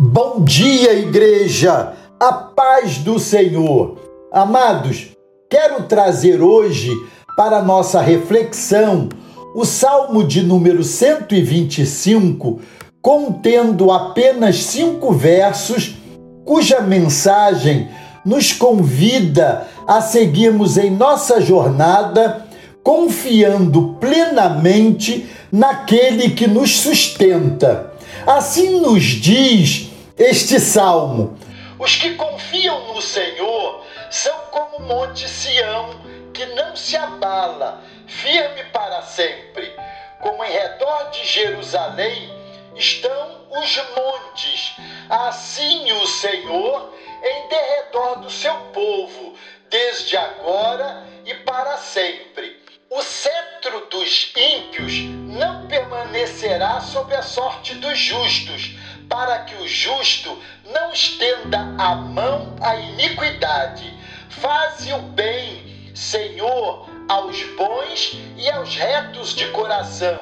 Bom dia, igreja! A paz do Senhor. Amados, quero trazer hoje para nossa reflexão o Salmo de número 125, contendo apenas cinco versos, cuja mensagem nos convida a seguirmos em nossa jornada confiando plenamente naquele que nos sustenta. Assim nos diz este salmo. Os que confiam no Senhor são como o monte Sião, que não se abala, firme para sempre. Como em redor de Jerusalém estão os montes, assim o Senhor em derredor do seu povo, desde agora e para sempre. O cetro dos ímpios não permanecerá sob a sorte dos justos para que o justo não estenda a mão à iniquidade. Faze o bem, Senhor, aos bons e aos retos de coração,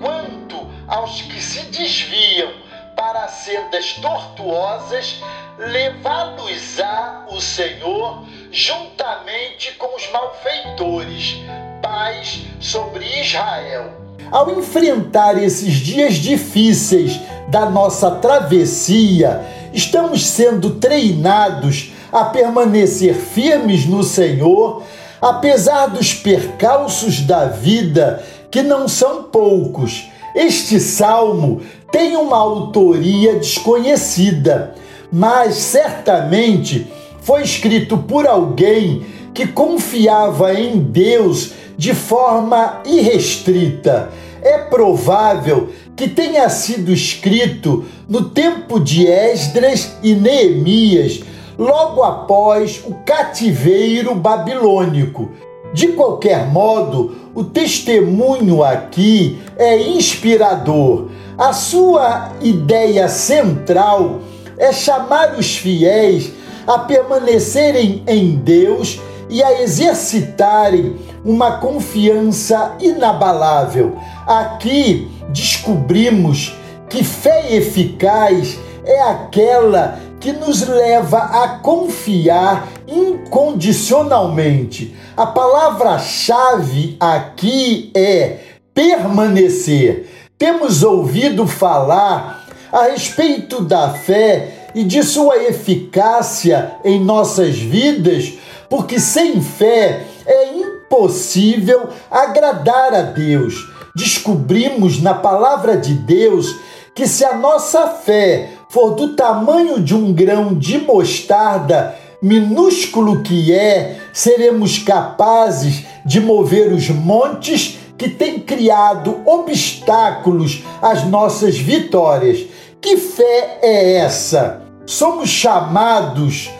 quanto aos que se desviam para sendas tortuosas, levá-los-á o Senhor juntamente com os malfeitores. Paz sobre Israel. Ao enfrentar esses dias difíceis da nossa travessia, estamos sendo treinados a permanecer firmes no Senhor, apesar dos percalços da vida, que não são poucos. Este salmo tem uma autoria desconhecida, mas certamente foi escrito por alguém que confiava em Deus de forma irrestrita. É provável que tenha sido escrito no tempo de Esdras e Neemias, logo após o cativeiro babilônico. De qualquer modo, o testemunho aqui é inspirador. A sua ideia central é chamar os fiéis a permanecerem em Deus e a exercitarem uma confiança inabalável. Aqui descobrimos que fé eficaz é aquela que nos leva a confiar incondicionalmente. A palavra-chave aqui é permanecer. Temos ouvido falar a respeito da fé e de sua eficácia em nossas vidas, porque sem fé é impossível agradar a Deus. Descobrimos na palavra de Deus que se a nossa fé for do tamanho de um grão de mostarda, minúsculo que é, seremos capazes de mover os montes que têm criado obstáculos às nossas vitórias. Que fé é essa? Somos chamados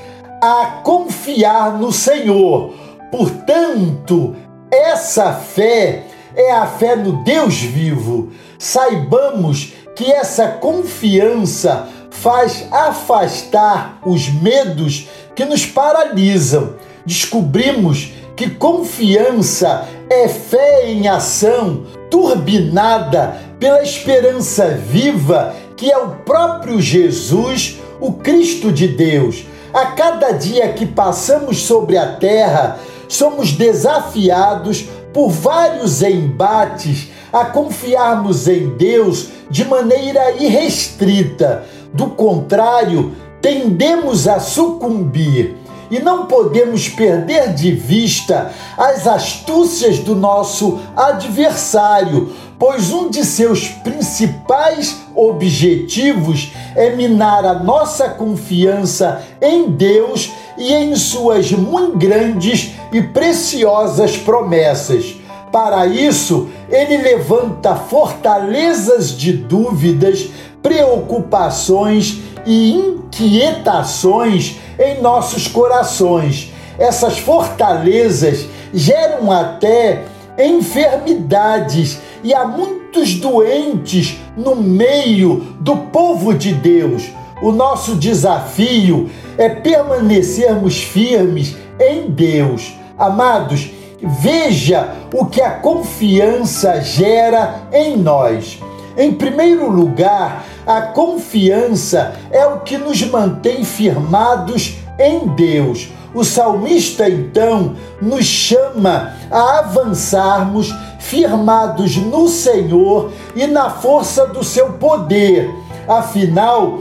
a confiar no Senhor. Portanto, essa fé é a fé no Deus vivo. Saibamos que essa confiança faz afastar os medos que nos paralisam. Descobrimos que confiança é fé em ação, turbinada pela esperança viva que é o próprio Jesus, o Cristo de Deus. A cada dia que passamos sobre a terra, somos desafiados por vários embates a confiarmos em Deus de maneira irrestrita. Do contrário, tendemos a sucumbir e não podemos perder de vista as astúcias do nosso adversário, pois um de seus principais objetivos é minar a nossa confiança em Deus e em suas muito grandes e preciosas promessas. Para isso, ele levanta fortalezas de dúvidas, preocupações e inquietações em nossos corações. Essas fortalezas geram até enfermidades e há muitos doentes no meio do povo de Deus. O nosso desafio é permanecermos firmes em Deus. Amados, veja o que a confiança gera em nós. Em primeiro lugar, A confiança é o que nos mantém firmados em Deus. O salmista então nos chama a avançarmos firmados no Senhor e na força do seu poder. Afinal,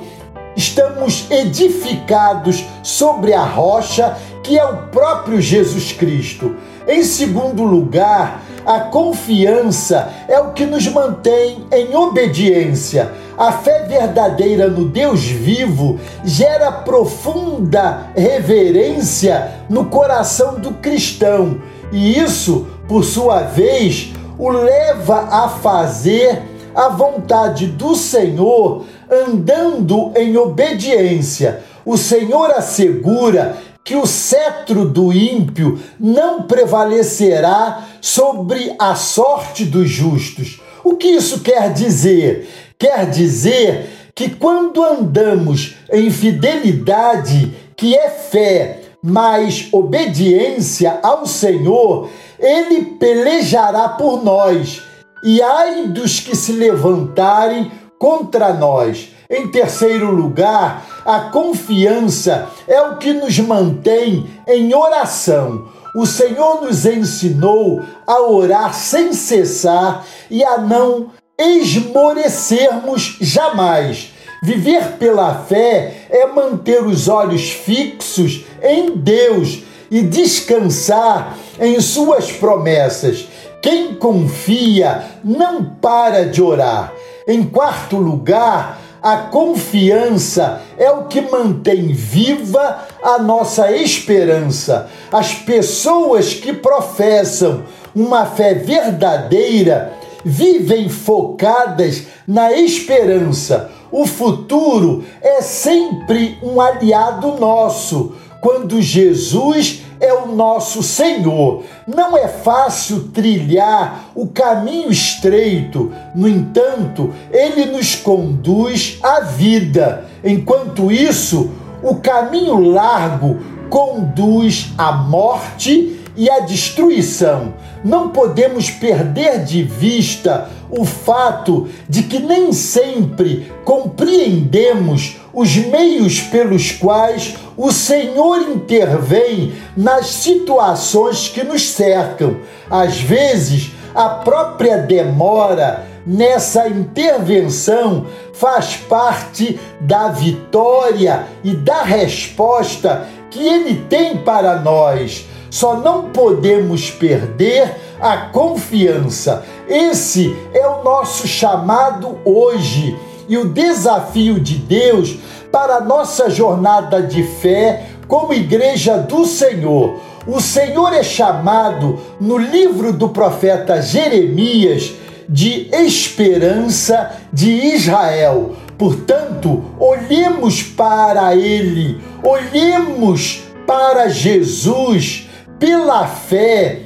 estamos edificados sobre a rocha que é o próprio Jesus Cristo. Em segundo lugar, a confiança é o que nos mantém em obediência. A fé verdadeira no Deus vivo gera profunda reverência no coração do cristão, e isso, por sua vez, o leva a fazer a vontade do Senhor andando em obediência. O Senhor assegura que o cetro do ímpio não prevalecerá sobre a sorte dos justos. O que isso quer dizer? Quer dizer que quando andamos em fidelidade, que é fé, mais obediência ao Senhor, ele pelejará por nós. E ai dos que se levantarem contra nós. Em terceiro lugar, a confiança é o que nos mantém em oração. O Senhor nos ensinou a orar sem cessar e a não esmorecermos jamais. Viver pela fé é manter os olhos fixos em Deus e descansar em Suas promessas. Quem confia não para de orar. Em quarto lugar, a confiança é o que mantém viva a nossa esperança. As pessoas que professam uma fé verdadeira vivem focadas na esperança. O futuro é sempre um aliado nosso. Quando Jesus é o nosso Senhor. Não é fácil trilhar o caminho estreito, no entanto, ele nos conduz à vida. Enquanto isso, o caminho largo conduz à morte e à destruição. Não podemos perder de vista o fato de que nem sempre compreendemos os meios pelos quais o Senhor intervém nas situações que nos cercam. Às vezes, a própria demora nessa intervenção faz parte da vitória e da resposta que Ele tem para nós. Só não podemos perder a confiança. Esse é o nosso chamado hoje e o desafio de Deus para a nossa jornada de fé como igreja do Senhor. O Senhor é chamado no livro do profeta Jeremias de esperança de Israel. Portanto, olhemos para ele, olhemos para Jesus pela fé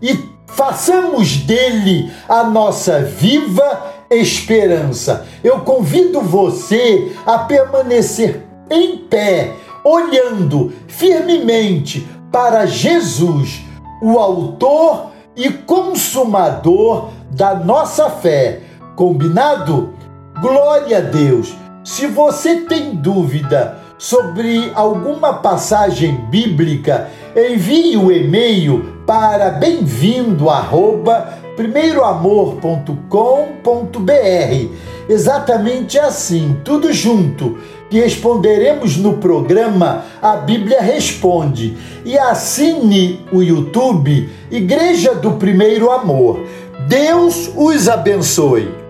e façamos dele a nossa viva esperança. Eu convido você a permanecer em pé, olhando firmemente para Jesus, o Autor e Consumador da nossa fé. Combinado? Glória a Deus! Se você tem dúvida sobre alguma passagem bíblica, envie o e-mail para bem-vindo primeiroamor.com.br. Exatamente assim, tudo junto, que responderemos no programa A Bíblia Responde. E assine o YouTube Igreja do Primeiro Amor. Deus os abençoe.